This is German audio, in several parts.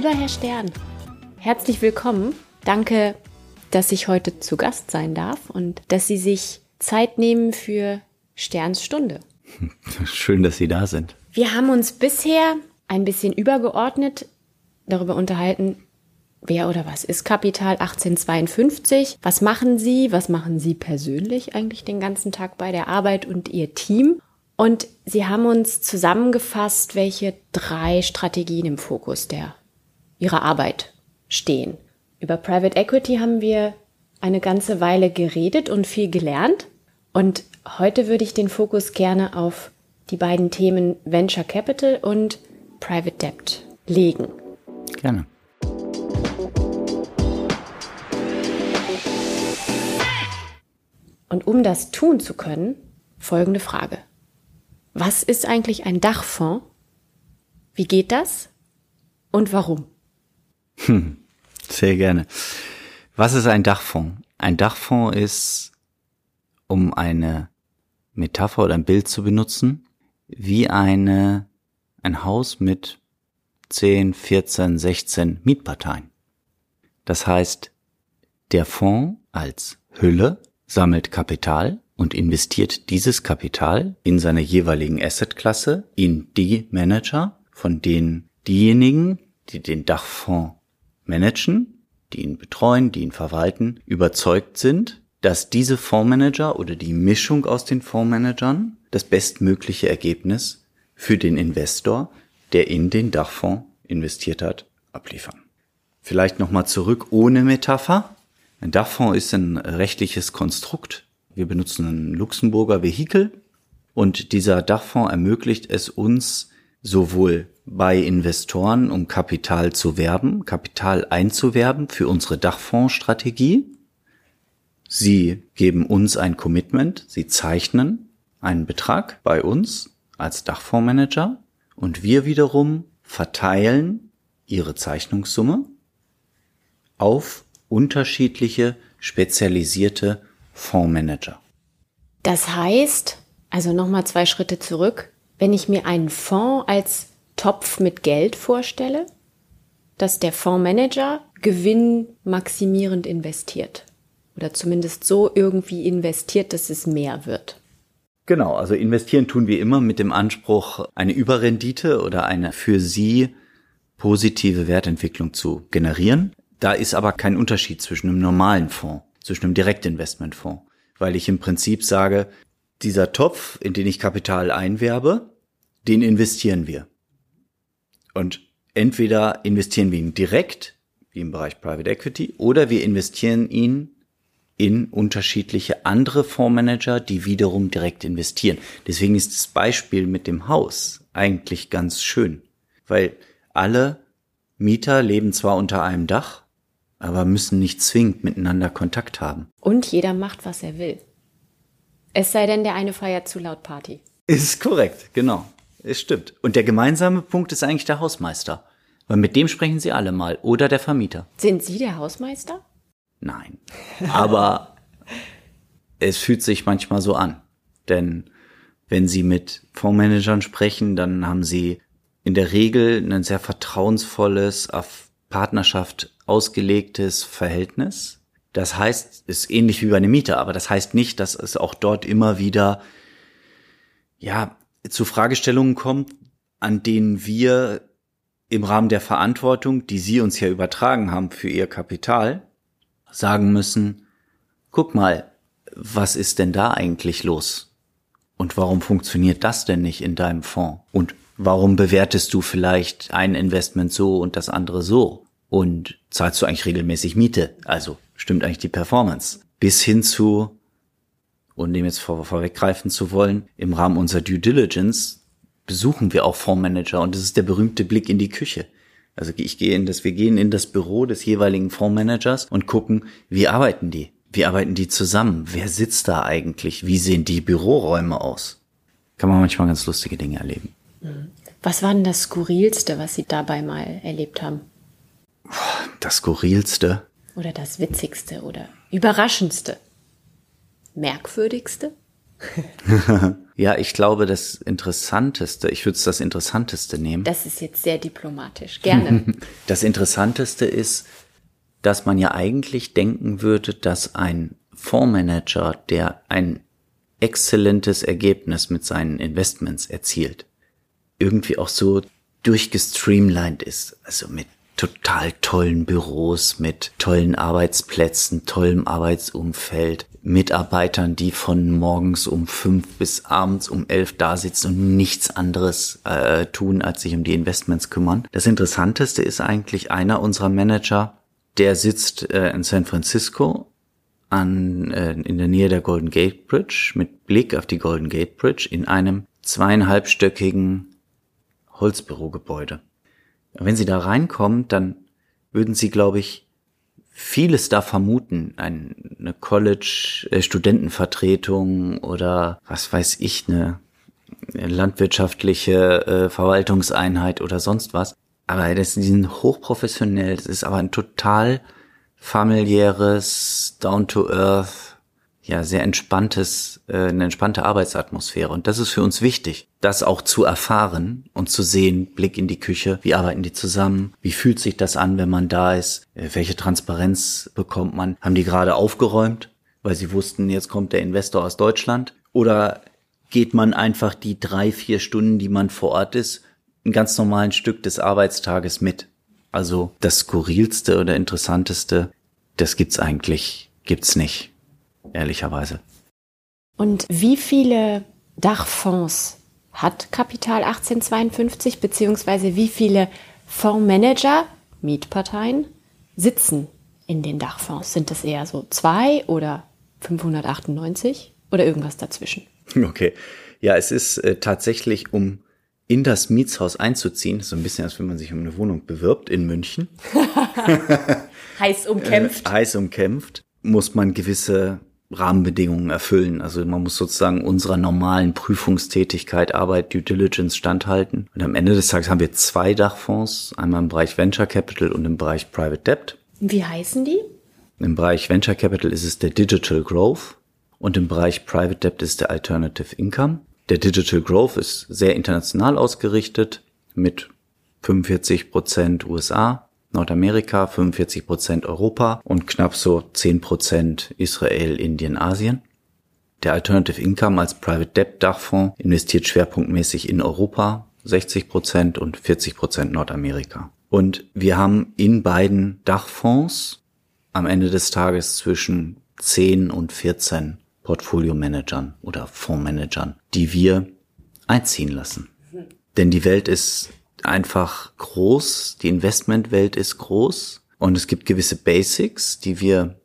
Lieber Herr Stern, herzlich willkommen. Danke, dass ich heute zu Gast sein darf und dass Sie sich Zeit nehmen für Sterns Stunde. Schön, dass Sie da sind. Wir haben uns bisher ein bisschen übergeordnet darüber unterhalten, wer oder was ist Kapital 1852? Was machen Sie? Was machen Sie persönlich eigentlich den ganzen Tag bei der Arbeit und Ihr Team? Und Sie haben uns zusammengefasst, welche drei Strategien im Fokus der Ihrer Arbeit stehen. Über Private Equity haben wir eine ganze Weile geredet und viel gelernt. Und heute würde ich den Fokus gerne auf die beiden Themen Venture Capital und Private Debt legen. Gerne. Und um das tun zu können, folgende Frage. Was ist eigentlich ein Dachfonds? Wie geht das? Und warum? Hm, sehr gerne. Was ist ein Dachfonds? Ein Dachfonds ist, um eine Metapher oder ein Bild zu benutzen, wie eine, ein Haus mit 10, 14, 16 Mietparteien. Das heißt, der Fonds als Hülle sammelt Kapital und investiert dieses Kapital in seiner jeweiligen Assetklasse in die Manager, von denen diejenigen, die den Dachfonds managen, die ihn betreuen, die ihn verwalten, überzeugt sind, dass diese Fondsmanager oder die Mischung aus den Fondsmanagern das bestmögliche Ergebnis für den Investor, der in den Dachfonds investiert hat, abliefern. Vielleicht nochmal zurück ohne Metapher. Ein Dachfonds ist ein rechtliches Konstrukt. Wir benutzen ein Luxemburger Vehikel und dieser Dachfonds ermöglicht es uns sowohl bei Investoren, um Kapital zu werben, Kapital einzuwerben für unsere Dachfondsstrategie. Sie geben uns ein Commitment, sie zeichnen einen Betrag bei uns als Dachfondsmanager und wir wiederum verteilen ihre Zeichnungssumme auf unterschiedliche spezialisierte Fondsmanager. Das heißt, also nochmal zwei Schritte zurück, wenn ich mir einen Fonds als Topf mit Geld vorstelle, dass der Fondsmanager gewinnmaximierend investiert oder zumindest so irgendwie investiert, dass es mehr wird. Genau, also investieren tun wir immer mit dem Anspruch, eine Überrendite oder eine für Sie positive Wertentwicklung zu generieren. Da ist aber kein Unterschied zwischen einem normalen Fonds, zwischen einem Direktinvestmentfonds, weil ich im Prinzip sage, dieser Topf, in den ich Kapital einwerbe, den investieren wir. Und entweder investieren wir ihn direkt, wie im Bereich Private Equity, oder wir investieren ihn in unterschiedliche andere Fondsmanager, die wiederum direkt investieren. Deswegen ist das Beispiel mit dem Haus eigentlich ganz schön, weil alle Mieter leben zwar unter einem Dach, aber müssen nicht zwingend miteinander Kontakt haben. Und jeder macht, was er will. Es sei denn, der eine feiert zu laut Party. Ist korrekt, genau. Es stimmt. Und der gemeinsame Punkt ist eigentlich der Hausmeister. Weil mit dem sprechen Sie alle mal. Oder der Vermieter. Sind Sie der Hausmeister? Nein. Aber es fühlt sich manchmal so an. Denn wenn Sie mit Fondsmanagern sprechen, dann haben Sie in der Regel ein sehr vertrauensvolles, auf Partnerschaft ausgelegtes Verhältnis. Das heißt, ist ähnlich wie bei einem Mieter, aber das heißt nicht, dass es auch dort immer wieder, ja, zu Fragestellungen kommt, an denen wir im Rahmen der Verantwortung, die Sie uns ja übertragen haben für Ihr Kapital, sagen müssen, guck mal, was ist denn da eigentlich los? Und warum funktioniert das denn nicht in deinem Fonds? Und warum bewertest du vielleicht ein Investment so und das andere so? Und zahlst du eigentlich regelmäßig Miete? Also stimmt eigentlich die Performance? Bis hin zu, und dem jetzt vor, vorweggreifen zu wollen, im Rahmen unserer Due Diligence besuchen wir auch Fondsmanager und das ist der berühmte Blick in die Küche. Also ich gehe in das, wir gehen in das Büro des jeweiligen Fondsmanagers und gucken, wie arbeiten die? Wie arbeiten die zusammen? Wer sitzt da eigentlich? Wie sehen die Büroräume aus? Kann man manchmal ganz lustige Dinge erleben. Was war denn das Skurrilste, was Sie dabei mal erlebt haben? Das Skurrilste? Oder das Witzigste oder Überraschendste? Merkwürdigste? ja, ich glaube, das Interessanteste, ich würde es das Interessanteste nehmen. Das ist jetzt sehr diplomatisch. Gerne. Das Interessanteste ist, dass man ja eigentlich denken würde, dass ein Fondsmanager, der ein exzellentes Ergebnis mit seinen Investments erzielt, irgendwie auch so durchgestreamlined ist, also mit total tollen Büros, mit tollen Arbeitsplätzen, tollem Arbeitsumfeld, Mitarbeitern, die von morgens um fünf bis abends um elf da sitzen und nichts anderes äh, tun, als sich um die Investments kümmern. Das Interessanteste ist eigentlich einer unserer Manager, der sitzt äh, in San Francisco an, äh, in der Nähe der Golden Gate Bridge mit Blick auf die Golden Gate Bridge in einem zweieinhalbstöckigen Holzbürogebäude. Wenn Sie da reinkommen, dann würden Sie, glaube ich, vieles da vermuten. Eine College-Studentenvertretung oder was weiß ich, eine landwirtschaftliche äh, Verwaltungseinheit oder sonst was. Aber das die sind hochprofessionell. Das ist aber ein total familiäres, down to earth, ja, sehr entspanntes, äh, eine entspannte Arbeitsatmosphäre. Und das ist für uns wichtig, das auch zu erfahren und zu sehen, Blick in die Küche, wie arbeiten die zusammen, wie fühlt sich das an, wenn man da ist, äh, welche Transparenz bekommt man, haben die gerade aufgeräumt, weil sie wussten, jetzt kommt der Investor aus Deutschland, oder geht man einfach die drei, vier Stunden, die man vor Ort ist, ein ganz normalen Stück des Arbeitstages mit. Also das skurrilste oder interessanteste, das gibt's eigentlich, gibt's nicht ehrlicherweise. Und wie viele Dachfonds hat Kapital 1852, beziehungsweise wie viele Fondsmanager, Mietparteien, sitzen in den Dachfonds? Sind das eher so zwei oder 598 oder irgendwas dazwischen? Okay. Ja, es ist äh, tatsächlich, um in das Mietshaus einzuziehen, so ein bisschen, als wenn man sich um eine Wohnung bewirbt in München. heiß umkämpft. Äh, heiß umkämpft, muss man gewisse Rahmenbedingungen erfüllen. Also man muss sozusagen unserer normalen Prüfungstätigkeit, Arbeit, Due Diligence standhalten. Und am Ende des Tages haben wir zwei Dachfonds, einmal im Bereich Venture Capital und im Bereich Private Debt. Wie heißen die? Im Bereich Venture Capital ist es der Digital Growth und im Bereich Private Debt ist der Alternative Income. Der Digital Growth ist sehr international ausgerichtet mit 45 Prozent USA, Nordamerika, 45 Prozent Europa und knapp so 10 Prozent Israel, Indien, Asien. Der Alternative Income als Private Debt Dachfonds investiert schwerpunktmäßig in Europa, 60 Prozent und 40 Prozent Nordamerika. Und wir haben in beiden Dachfonds am Ende des Tages zwischen 10 und 14 Portfolio-Managern oder Fondsmanagern, die wir einziehen lassen. Denn die Welt ist einfach groß, die Investmentwelt ist groß und es gibt gewisse Basics, die wir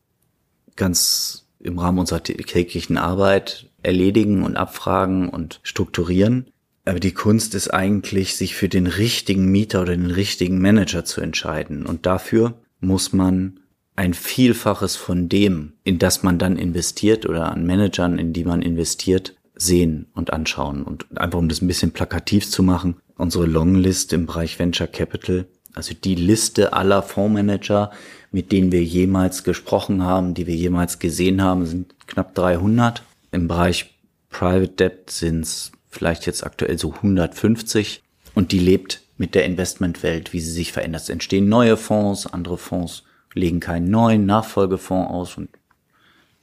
ganz im Rahmen unserer täglichen Arbeit erledigen und abfragen und strukturieren. Aber die Kunst ist eigentlich, sich für den richtigen Mieter oder den richtigen Manager zu entscheiden. Und dafür muss man ein Vielfaches von dem, in das man dann investiert oder an Managern, in die man investiert, sehen und anschauen. Und einfach um das ein bisschen plakativ zu machen, unsere Longlist im Bereich Venture Capital, also die Liste aller Fondsmanager, mit denen wir jemals gesprochen haben, die wir jemals gesehen haben, sind knapp 300. Im Bereich Private Debt sind es vielleicht jetzt aktuell so 150 und die lebt mit der Investmentwelt, wie sie sich verändert. Es entstehen neue Fonds, andere Fonds legen keinen neuen Nachfolgefonds aus und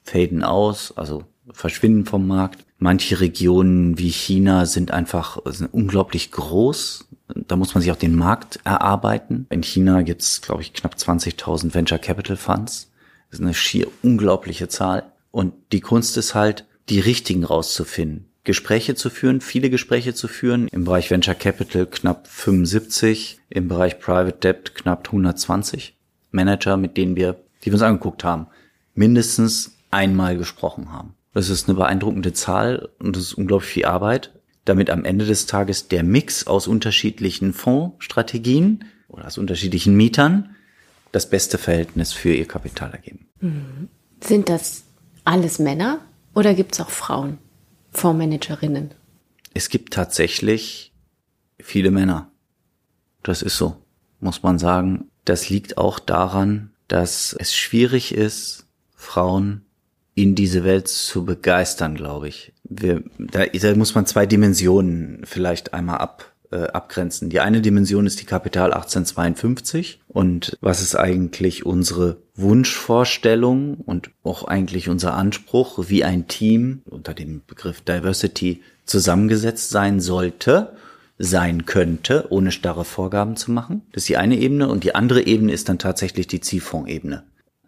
faden aus, also verschwinden vom Markt. Manche Regionen wie China sind einfach sind unglaublich groß. Da muss man sich auch den Markt erarbeiten. In China gibt es, glaube ich, knapp 20.000 Venture Capital Funds. Das ist eine schier unglaubliche Zahl. Und die Kunst ist halt, die richtigen rauszufinden. Gespräche zu führen, viele Gespräche zu führen. Im Bereich Venture Capital knapp 75, im Bereich Private Debt knapp 120 Manager, mit denen wir, die wir uns angeguckt haben, mindestens einmal gesprochen haben. Das ist eine beeindruckende Zahl und das ist unglaublich viel Arbeit, damit am Ende des Tages der Mix aus unterschiedlichen Fondsstrategien oder aus unterschiedlichen Mietern das beste Verhältnis für ihr Kapital ergeben. Mhm. Sind das alles Männer oder gibt es auch Frauen, Fondsmanagerinnen? Es gibt tatsächlich viele Männer. Das ist so, muss man sagen. Das liegt auch daran, dass es schwierig ist, Frauen in diese Welt zu begeistern, glaube ich. Wir, da, da muss man zwei Dimensionen vielleicht einmal ab, äh, abgrenzen. Die eine Dimension ist die Kapital 1852 und was ist eigentlich unsere Wunschvorstellung und auch eigentlich unser Anspruch, wie ein Team unter dem Begriff Diversity zusammengesetzt sein sollte, sein könnte, ohne starre Vorgaben zu machen. Das ist die eine Ebene und die andere Ebene ist dann tatsächlich die Zielfondsebene.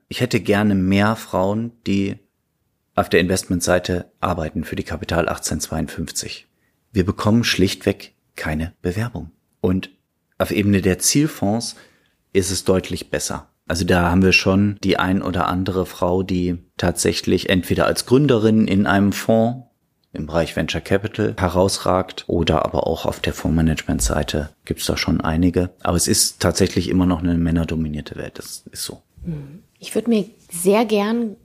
Ich hätte gerne mehr Frauen, die auf der Investmentseite arbeiten für die Kapital 1852. Wir bekommen schlichtweg keine Bewerbung. Und auf Ebene der Zielfonds ist es deutlich besser. Also da haben wir schon die ein oder andere Frau, die tatsächlich entweder als Gründerin in einem Fonds im Bereich Venture Capital herausragt oder aber auch auf der Fondsmanagement-Seite gibt es da schon einige. Aber es ist tatsächlich immer noch eine männerdominierte Welt. Das ist so. Ich würde mir sehr gern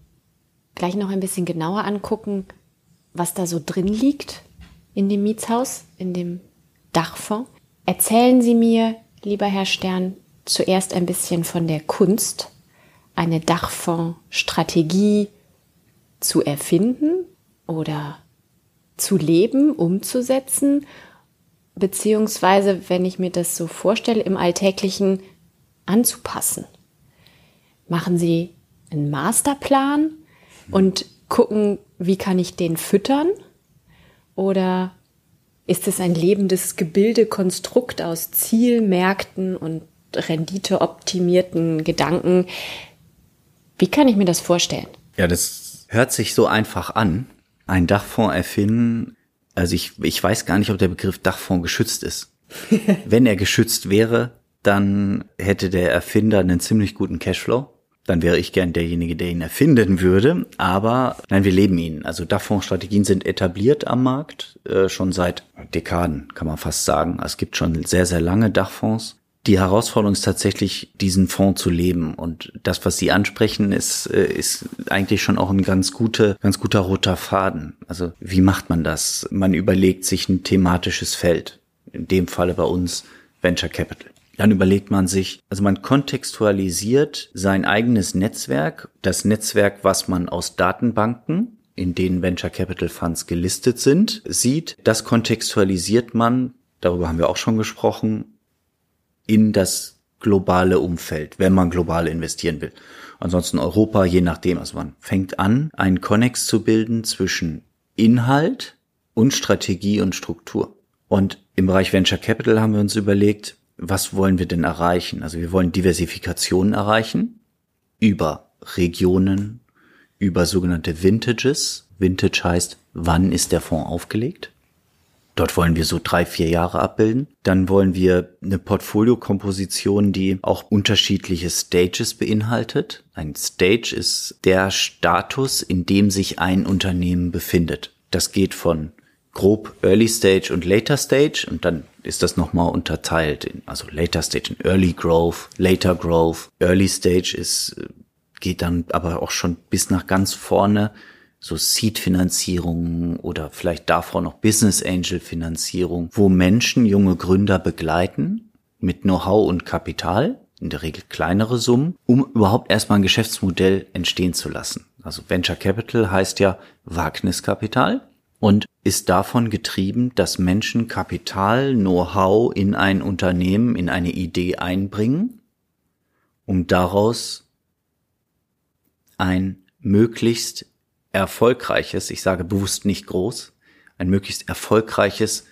gleich noch ein bisschen genauer angucken, was da so drin liegt in dem Mietshaus, in dem Dachfonds. Erzählen Sie mir, lieber Herr Stern, zuerst ein bisschen von der Kunst, eine Dachfondsstrategie zu erfinden oder zu leben, umzusetzen, beziehungsweise, wenn ich mir das so vorstelle, im Alltäglichen anzupassen. Machen Sie einen Masterplan und gucken, wie kann ich den füttern? Oder ist es ein lebendes Gebilde, Konstrukt aus Zielmärkten und renditeoptimierten Gedanken? Wie kann ich mir das vorstellen? Ja, das hört sich so einfach an. Ein Dachfonds erfinden, also ich, ich weiß gar nicht, ob der Begriff Dachfonds geschützt ist. Wenn er geschützt wäre, dann hätte der Erfinder einen ziemlich guten Cashflow dann wäre ich gern derjenige, der ihn erfinden würde. Aber nein, wir leben ihn. Also Dachfondsstrategien sind etabliert am Markt, äh, schon seit Dekaden, kann man fast sagen. Es gibt schon sehr, sehr lange Dachfonds. Die Herausforderung ist tatsächlich, diesen Fonds zu leben. Und das, was Sie ansprechen, ist, äh, ist eigentlich schon auch ein ganz guter, ganz guter roter Faden. Also wie macht man das? Man überlegt sich ein thematisches Feld. In dem Falle bei uns Venture Capital. Dann überlegt man sich, also man kontextualisiert sein eigenes Netzwerk, das Netzwerk, was man aus Datenbanken, in denen Venture Capital Funds gelistet sind, sieht. Das kontextualisiert man, darüber haben wir auch schon gesprochen, in das globale Umfeld, wenn man global investieren will. Ansonsten Europa, je nachdem. Also man fängt an, einen Connex zu bilden zwischen Inhalt und Strategie und Struktur. Und im Bereich Venture Capital haben wir uns überlegt, was wollen wir denn erreichen? Also wir wollen Diversifikation erreichen über Regionen, über sogenannte Vintages. Vintage heißt, wann ist der Fonds aufgelegt? Dort wollen wir so drei, vier Jahre abbilden. Dann wollen wir eine Portfoliokomposition, die auch unterschiedliche Stages beinhaltet. Ein Stage ist der Status, in dem sich ein Unternehmen befindet. Das geht von grob Early Stage und Later Stage und dann ist das nochmal unterteilt in, also Later Stage in Early Growth, Later Growth. Early Stage ist, äh, geht dann aber auch schon bis nach ganz vorne, so Seed-Finanzierung oder vielleicht davor noch Business Angel-Finanzierung, wo Menschen junge Gründer begleiten mit Know-how und Kapital, in der Regel kleinere Summen, um überhaupt erstmal ein Geschäftsmodell entstehen zu lassen. Also Venture Capital heißt ja Wagniskapital und ist davon getrieben, dass Menschen Kapital, Know-how in ein Unternehmen, in eine Idee einbringen, um daraus ein möglichst erfolgreiches, ich sage bewusst nicht groß, ein möglichst erfolgreiches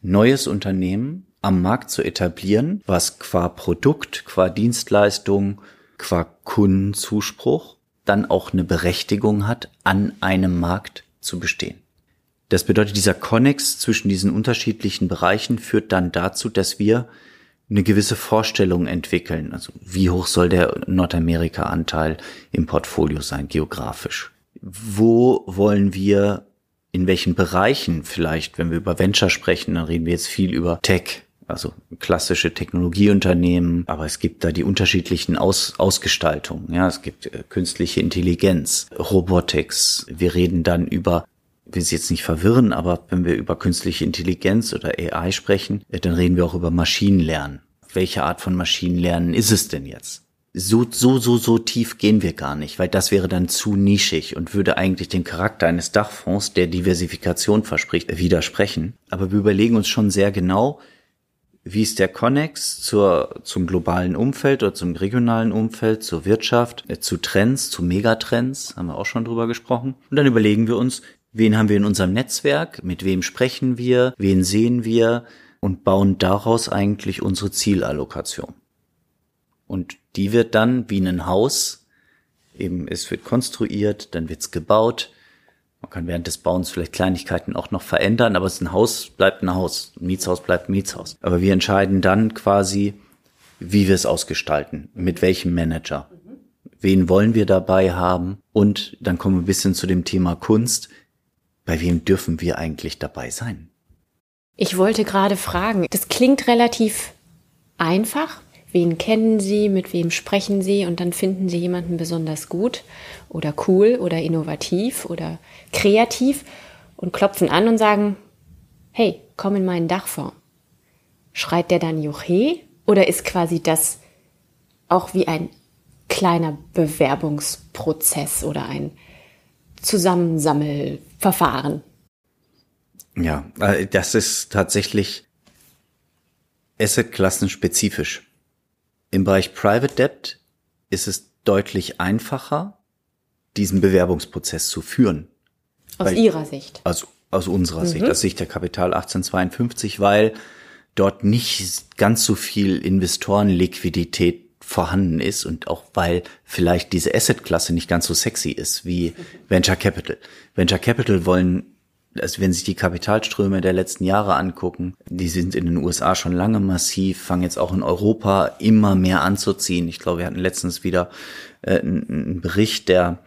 neues Unternehmen am Markt zu etablieren, was qua Produkt, qua Dienstleistung, qua Kundenzuspruch dann auch eine Berechtigung hat, an einem Markt zu bestehen. Das bedeutet, dieser Konnex zwischen diesen unterschiedlichen Bereichen führt dann dazu, dass wir eine gewisse Vorstellung entwickeln. Also wie hoch soll der Nordamerika-Anteil im Portfolio sein, geografisch? Wo wollen wir, in welchen Bereichen vielleicht, wenn wir über Venture sprechen, dann reden wir jetzt viel über Tech, also klassische Technologieunternehmen, aber es gibt da die unterschiedlichen Aus Ausgestaltungen. Ja, es gibt äh, künstliche Intelligenz, Robotics. Wir reden dann über will Sie jetzt nicht verwirren, aber wenn wir über künstliche Intelligenz oder AI sprechen, äh, dann reden wir auch über Maschinenlernen. Welche Art von Maschinenlernen ist es denn jetzt? so, so, so, so tief gehen wir gar nicht, weil das wäre dann zu nischig und würde eigentlich dem Charakter eines Dachfonds, der Diversifikation verspricht, widersprechen. Aber wir überlegen uns schon sehr genau, wie ist der Connex zur, zum globalen Umfeld oder zum regionalen Umfeld, zur Wirtschaft, äh, zu Trends, zu Megatrends, haben wir auch schon drüber gesprochen. Und dann überlegen wir uns, wen haben wir in unserem Netzwerk, mit wem sprechen wir, wen sehen wir und bauen daraus eigentlich unsere Zielallokation. Und die wird dann wie ein Haus, eben es wird konstruiert, dann wird's gebaut, man kann während des Bauens vielleicht Kleinigkeiten auch noch verändern, aber es ist ein Haus, bleibt ein Haus. Ein Mietshaus bleibt ein Mietshaus. Aber wir entscheiden dann quasi, wie wir es ausgestalten, mit welchem Manager. Wen wollen wir dabei haben? Und dann kommen wir ein bisschen zu dem Thema Kunst. Bei wem dürfen wir eigentlich dabei sein? Ich wollte gerade fragen, das klingt relativ einfach, Wen kennen Sie, mit wem sprechen Sie und dann finden Sie jemanden besonders gut oder cool oder innovativ oder kreativ und klopfen an und sagen, hey, komm in meinen Dachfonds. Schreit der dann Juche oder ist quasi das auch wie ein kleiner Bewerbungsprozess oder ein Zusammensammelverfahren? Ja, äh, das ist tatsächlich Asset-Klassen-spezifisch. Im Bereich Private Debt ist es deutlich einfacher, diesen Bewerbungsprozess zu führen. Aus weil, Ihrer Sicht? Aus, aus unserer mhm. Sicht, aus Sicht der Kapital 1852, weil dort nicht ganz so viel Investorenliquidität vorhanden ist und auch weil vielleicht diese Assetklasse nicht ganz so sexy ist wie Venture Capital. Venture Capital wollen also wenn sich die Kapitalströme der letzten Jahre angucken, die sind in den USA schon lange massiv, fangen jetzt auch in Europa immer mehr anzuziehen. Ich glaube, wir hatten letztens wieder äh, einen Bericht, der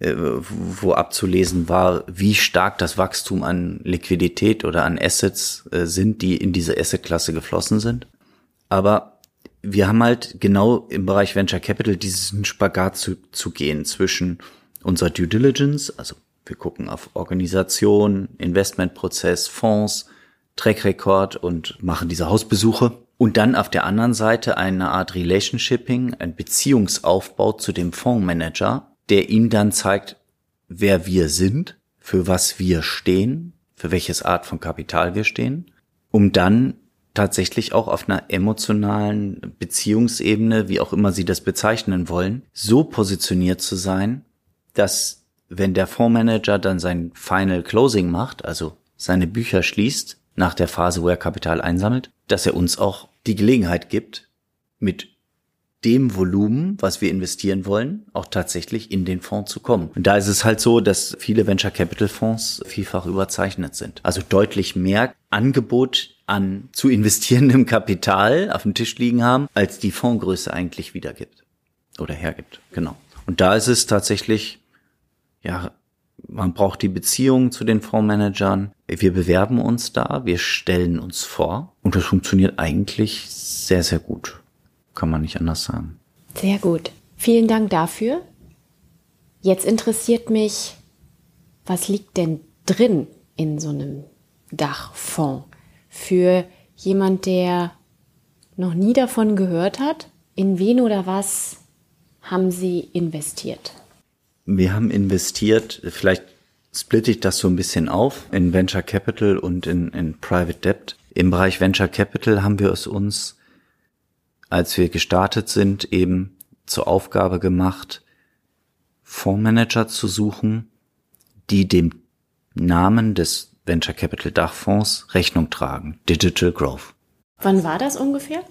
äh, wo abzulesen war, wie stark das Wachstum an Liquidität oder an Assets äh, sind, die in diese Assetklasse geflossen sind. Aber wir haben halt genau im Bereich Venture Capital diesen Spagat zu, zu gehen zwischen unserer Due Diligence, also wir gucken auf Organisation, Investmentprozess, Fonds, Track Record und machen diese Hausbesuche. Und dann auf der anderen Seite eine Art Relationshipping, ein Beziehungsaufbau zu dem Fondsmanager, der ihm dann zeigt, wer wir sind, für was wir stehen, für welches Art von Kapital wir stehen, um dann tatsächlich auch auf einer emotionalen Beziehungsebene, wie auch immer Sie das bezeichnen wollen, so positioniert zu sein, dass wenn der Fondsmanager dann sein Final Closing macht, also seine Bücher schließt, nach der Phase, wo er Kapital einsammelt, dass er uns auch die Gelegenheit gibt, mit dem Volumen, was wir investieren wollen, auch tatsächlich in den Fonds zu kommen. Und da ist es halt so, dass viele Venture Capital Fonds vielfach überzeichnet sind. Also deutlich mehr Angebot an zu investierendem Kapital auf dem Tisch liegen haben, als die Fondsgröße eigentlich wiedergibt oder hergibt. Genau. Und da ist es tatsächlich ja, man braucht die Beziehung zu den Fondsmanagern. Wir bewerben uns da, wir stellen uns vor und das funktioniert eigentlich sehr, sehr gut. Kann man nicht anders sagen. Sehr gut. Vielen Dank dafür. Jetzt interessiert mich, was liegt denn drin in so einem Dachfonds für jemand, der noch nie davon gehört hat? In wen oder was haben Sie investiert? Wir haben investiert, vielleicht splitte ich das so ein bisschen auf in Venture Capital und in, in Private Debt. Im Bereich Venture Capital haben wir es uns, als wir gestartet sind, eben zur Aufgabe gemacht, Fondsmanager zu suchen, die dem Namen des Venture Capital Dachfonds Rechnung tragen. Digital Growth. Wann war das ungefähr?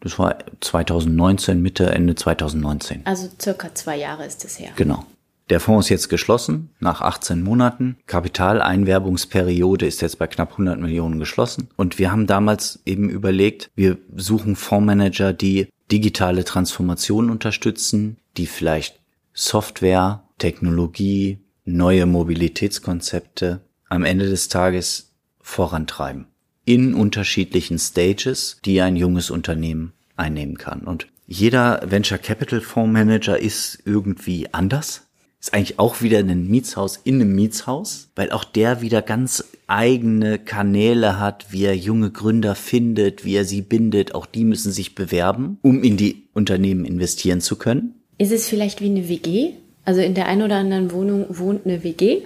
Das war 2019, Mitte, Ende 2019. Also circa zwei Jahre ist es her. Genau. Der Fonds ist jetzt geschlossen nach 18 Monaten. Kapitaleinwerbungsperiode ist jetzt bei knapp 100 Millionen geschlossen. Und wir haben damals eben überlegt, wir suchen Fondsmanager, die digitale Transformation unterstützen, die vielleicht Software, Technologie, neue Mobilitätskonzepte am Ende des Tages vorantreiben. In unterschiedlichen Stages, die ein junges Unternehmen einnehmen kann. Und jeder Venture Capital Fondsmanager ist irgendwie anders Ist eigentlich auch wieder ein Mietshaus in einem Mietshaus, weil auch der wieder ganz eigene Kanäle hat, wie er junge Gründer findet, wie er sie bindet. Auch die müssen sich bewerben, um in die Unternehmen investieren zu können. Ist es vielleicht wie eine WG? Also in der einen oder anderen Wohnung wohnt eine WG?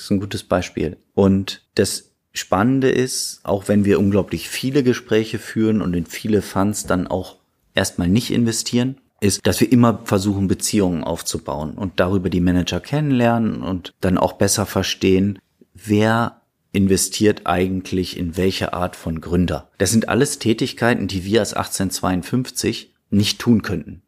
Das ist ein gutes Beispiel. Und das Spannende ist, auch wenn wir unglaublich viele Gespräche führen und in viele Funds dann auch erstmal nicht investieren, ist, dass wir immer versuchen, Beziehungen aufzubauen und darüber die Manager kennenlernen und dann auch besser verstehen, wer investiert eigentlich in welche Art von Gründer. Das sind alles Tätigkeiten, die wir als 1852 nicht tun könnten.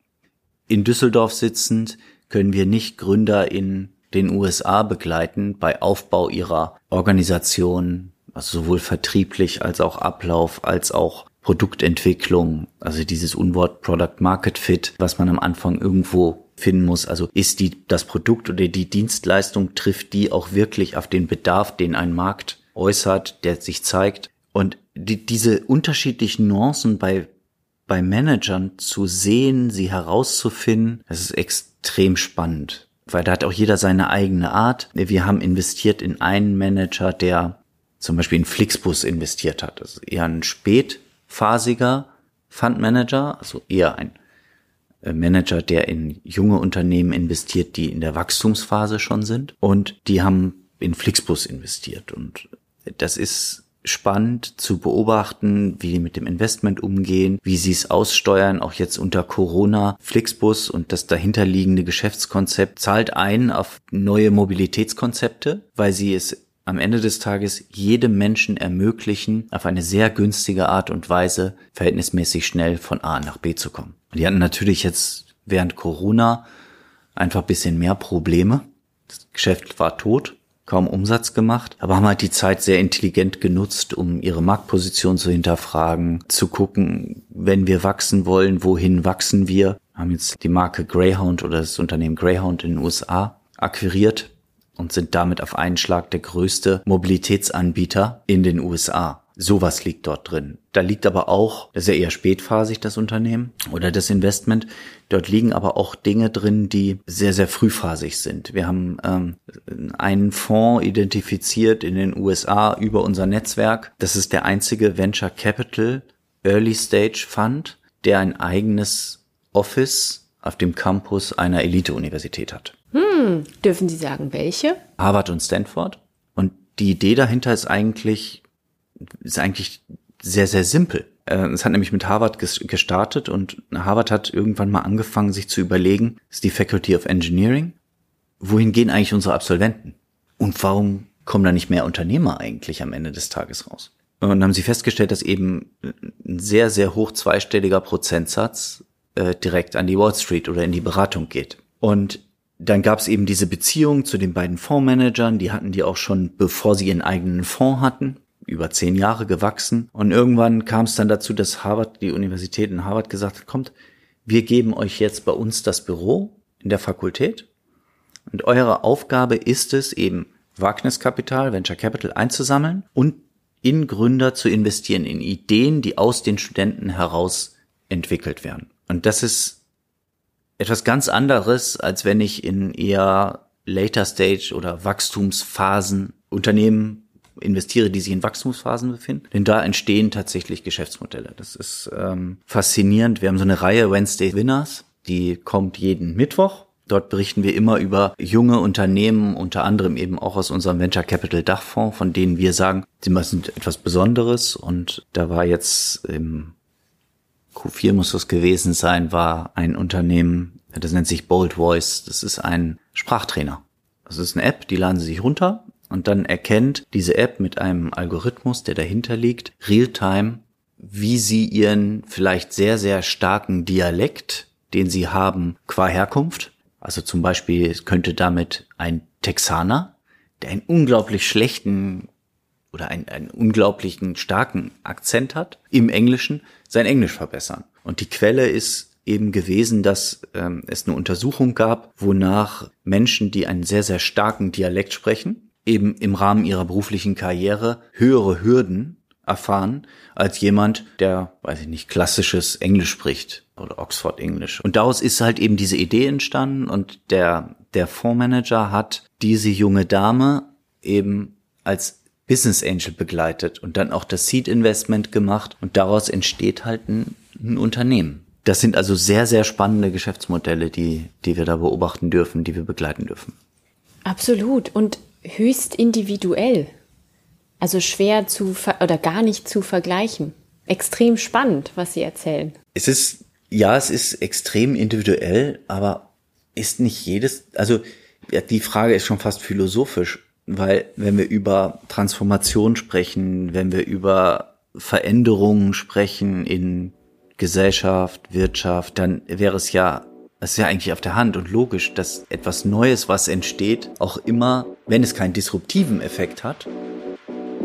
In Düsseldorf sitzend können wir nicht Gründer in den USA begleiten bei Aufbau ihrer Organisation, also sowohl vertrieblich als auch Ablauf, als auch Produktentwicklung, also dieses Unwort Product Market Fit, was man am Anfang irgendwo finden muss. Also ist die, das Produkt oder die Dienstleistung trifft die auch wirklich auf den Bedarf, den ein Markt äußert, der sich zeigt. Und die, diese unterschiedlichen Nuancen bei, bei Managern zu sehen, sie herauszufinden, das ist extrem spannend. Weil da hat auch jeder seine eigene Art. Wir haben investiert in einen Manager, der zum Beispiel in Flixbus investiert hat. Ist eher ein spätphasiger Fundmanager, also eher ein äh, Manager, der in junge Unternehmen investiert, die in der Wachstumsphase schon sind. Und die haben in Flixbus investiert. Und das ist spannend zu beobachten, wie die mit dem Investment umgehen, wie sie es aussteuern, auch jetzt unter Corona. Flixbus und das dahinterliegende Geschäftskonzept zahlt ein auf neue Mobilitätskonzepte, weil sie es am Ende des Tages jedem Menschen ermöglichen, auf eine sehr günstige Art und Weise verhältnismäßig schnell von A nach B zu kommen. Die hatten natürlich jetzt während Corona einfach bisschen mehr Probleme. Das Geschäft war tot, kaum Umsatz gemacht, aber haben halt die Zeit sehr intelligent genutzt, um ihre Marktposition zu hinterfragen, zu gucken, wenn wir wachsen wollen, wohin wachsen wir. Haben jetzt die Marke Greyhound oder das Unternehmen Greyhound in den USA akquiriert und sind damit auf einen Schlag der größte Mobilitätsanbieter in den USA. Sowas liegt dort drin. Da liegt aber auch, das ist ja eher spätphasig, das Unternehmen oder das Investment. Dort liegen aber auch Dinge drin, die sehr, sehr frühphasig sind. Wir haben ähm, einen Fonds identifiziert in den USA über unser Netzwerk. Das ist der einzige Venture Capital Early Stage Fund, der ein eigenes Office auf dem Campus einer Elite-Universität hat. Hm, dürfen Sie sagen, welche? Harvard und Stanford. Und die Idee dahinter ist eigentlich, ist eigentlich sehr, sehr simpel. Äh, es hat nämlich mit Harvard gestartet und Harvard hat irgendwann mal angefangen, sich zu überlegen, ist die Faculty of Engineering, wohin gehen eigentlich unsere Absolventen? Und warum kommen da nicht mehr Unternehmer eigentlich am Ende des Tages raus? Und haben sie festgestellt, dass eben ein sehr, sehr hoch zweistelliger Prozentsatz äh, direkt an die Wall Street oder in die Beratung geht. Und dann gab es eben diese Beziehung zu den beiden Fondsmanagern, die hatten die auch schon, bevor sie ihren eigenen Fonds hatten, über zehn Jahre gewachsen. Und irgendwann kam es dann dazu, dass Harvard, die Universität in Harvard gesagt hat, kommt, wir geben euch jetzt bei uns das Büro in der Fakultät. Und eure Aufgabe ist es eben, Wagniskapital, Venture Capital einzusammeln und in Gründer zu investieren, in Ideen, die aus den Studenten heraus entwickelt werden. Und das ist etwas ganz anderes, als wenn ich in eher Later Stage oder Wachstumsphasen Unternehmen investiere, die sich in Wachstumsphasen befinden. Denn da entstehen tatsächlich Geschäftsmodelle. Das ist ähm, faszinierend. Wir haben so eine Reihe Wednesday Winners, die kommt jeden Mittwoch. Dort berichten wir immer über junge Unternehmen, unter anderem eben auch aus unserem Venture Capital Dachfonds, von denen wir sagen, sie sind etwas Besonderes. Und da war jetzt im Q4 muss das gewesen sein, war ein Unternehmen, das nennt sich Bold Voice. Das ist ein Sprachtrainer. Das ist eine App, die laden Sie sich runter und dann erkennt diese App mit einem Algorithmus, der dahinter liegt, real-time, wie Sie Ihren vielleicht sehr, sehr starken Dialekt, den Sie haben qua Herkunft, also zum Beispiel könnte damit ein Texaner, der einen unglaublich schlechten oder einen, einen unglaublichen starken Akzent hat im Englischen, sein Englisch verbessern. Und die Quelle ist eben gewesen, dass ähm, es eine Untersuchung gab, wonach Menschen, die einen sehr, sehr starken Dialekt sprechen, eben im Rahmen ihrer beruflichen Karriere höhere Hürden erfahren als jemand, der, weiß ich nicht, klassisches Englisch spricht oder Oxford English. Und daraus ist halt eben diese Idee entstanden und der, der Fondsmanager hat diese junge Dame eben als Business Angel begleitet und dann auch das Seed Investment gemacht und daraus entsteht halt ein, ein Unternehmen. Das sind also sehr, sehr spannende Geschäftsmodelle, die, die wir da beobachten dürfen, die wir begleiten dürfen. Absolut und höchst individuell. Also schwer zu oder gar nicht zu vergleichen. Extrem spannend, was Sie erzählen. Es ist, ja, es ist extrem individuell, aber ist nicht jedes, also ja, die Frage ist schon fast philosophisch, weil wenn wir über Transformation sprechen, wenn wir über Veränderungen sprechen in Gesellschaft, Wirtschaft, dann wäre es ja, es ist ja eigentlich auf der Hand und logisch, dass etwas Neues, was entsteht, auch immer, wenn es keinen disruptiven Effekt hat,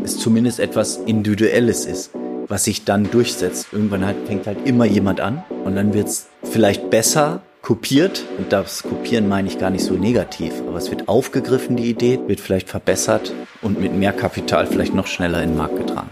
es zumindest etwas Individuelles ist, was sich dann durchsetzt. Irgendwann halt, fängt halt immer jemand an und dann wird es vielleicht besser kopiert und das Kopieren meine ich gar nicht so negativ, aber es wird aufgegriffen, die Idee, wird vielleicht verbessert und mit mehr Kapital vielleicht noch schneller in den Markt getragen.